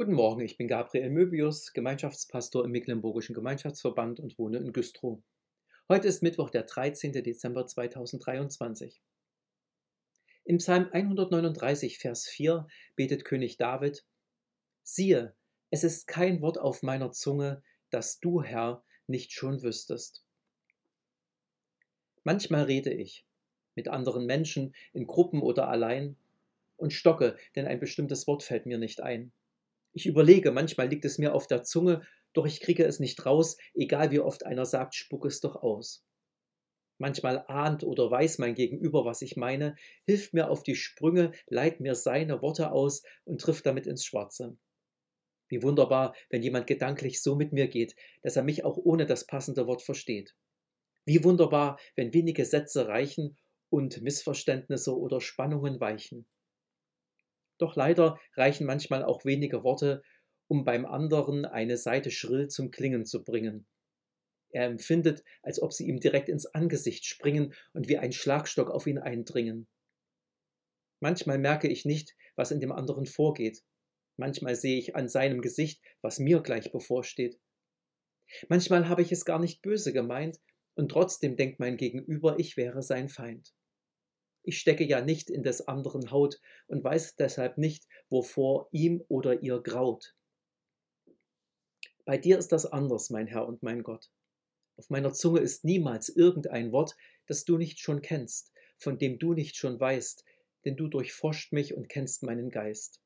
Guten Morgen, ich bin Gabriel Möbius, Gemeinschaftspastor im Mecklenburgischen Gemeinschaftsverband und wohne in Güstrow. Heute ist Mittwoch, der 13. Dezember 2023. Im Psalm 139, Vers 4 betet König David: Siehe, es ist kein Wort auf meiner Zunge, das du, Herr, nicht schon wüsstest. Manchmal rede ich mit anderen Menschen, in Gruppen oder allein, und stocke, denn ein bestimmtes Wort fällt mir nicht ein. Ich überlege, manchmal liegt es mir auf der Zunge, doch ich kriege es nicht raus, egal wie oft einer sagt, spuck es doch aus. Manchmal ahnt oder weiß mein Gegenüber, was ich meine, hilft mir auf die Sprünge, leiht mir seine Worte aus und trifft damit ins Schwarze. Wie wunderbar, wenn jemand gedanklich so mit mir geht, dass er mich auch ohne das passende Wort versteht. Wie wunderbar, wenn wenige Sätze reichen und Missverständnisse oder Spannungen weichen. Doch leider reichen manchmal auch wenige Worte, um beim anderen eine Seite schrill zum Klingen zu bringen. Er empfindet, als ob sie ihm direkt ins Angesicht springen und wie ein Schlagstock auf ihn eindringen. Manchmal merke ich nicht, was in dem anderen vorgeht. Manchmal sehe ich an seinem Gesicht, was mir gleich bevorsteht. Manchmal habe ich es gar nicht böse gemeint, und trotzdem denkt mein Gegenüber, ich wäre sein Feind. Ich stecke ja nicht in des anderen Haut und weiß deshalb nicht, wovor ihm oder ihr graut. Bei dir ist das anders, mein Herr und mein Gott. Auf meiner Zunge ist niemals irgendein Wort, das du nicht schon kennst, von dem du nicht schon weißt, denn du durchforscht mich und kennst meinen Geist.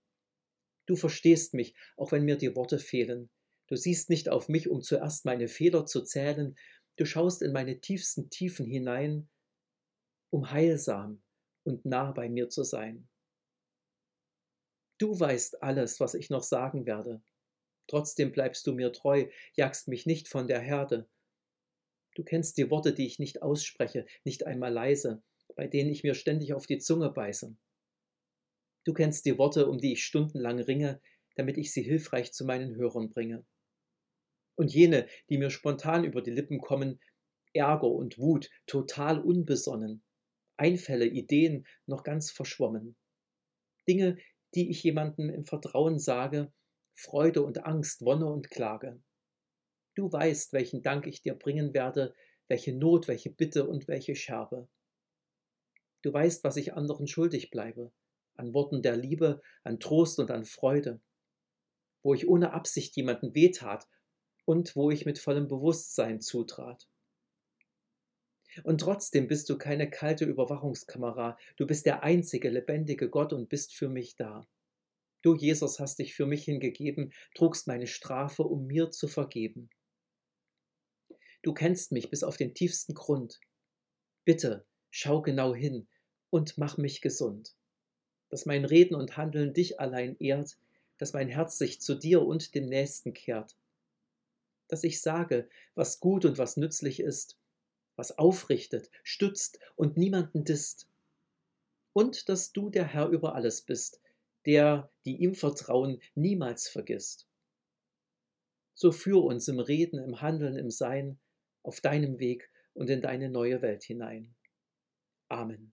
Du verstehst mich, auch wenn mir die Worte fehlen. Du siehst nicht auf mich, um zuerst meine Fehler zu zählen, du schaust in meine tiefsten Tiefen hinein, um heilsam und nah bei mir zu sein. Du weißt alles, was ich noch sagen werde. Trotzdem bleibst du mir treu, jagst mich nicht von der Herde. Du kennst die Worte, die ich nicht ausspreche, nicht einmal leise, bei denen ich mir ständig auf die Zunge beiße. Du kennst die Worte, um die ich stundenlang ringe, damit ich sie hilfreich zu meinen Hörern bringe. Und jene, die mir spontan über die Lippen kommen, Ärger und Wut, total unbesonnen, Einfälle, Ideen noch ganz verschwommen. Dinge, die ich jemandem im Vertrauen sage, Freude und Angst, Wonne und Klage. Du weißt, welchen Dank ich dir bringen werde, welche Not, welche Bitte und welche Scherbe. Du weißt, was ich anderen schuldig bleibe, an Worten der Liebe, an Trost und an Freude, wo ich ohne Absicht jemanden wehtat und wo ich mit vollem Bewusstsein zutrat. Und trotzdem bist du keine kalte Überwachungskamera, du bist der einzige lebendige Gott und bist für mich da. Du, Jesus, hast dich für mich hingegeben, trugst meine Strafe, um mir zu vergeben. Du kennst mich bis auf den tiefsten Grund. Bitte, schau genau hin und mach mich gesund. Dass mein Reden und Handeln dich allein ehrt, dass mein Herz sich zu dir und dem Nächsten kehrt. Dass ich sage, was gut und was nützlich ist, was aufrichtet, stützt und niemanden disst. Und dass du der Herr über alles bist, der, die ihm vertrauen, niemals vergisst. So führ uns im Reden, im Handeln, im Sein auf deinem Weg und in deine neue Welt hinein. Amen.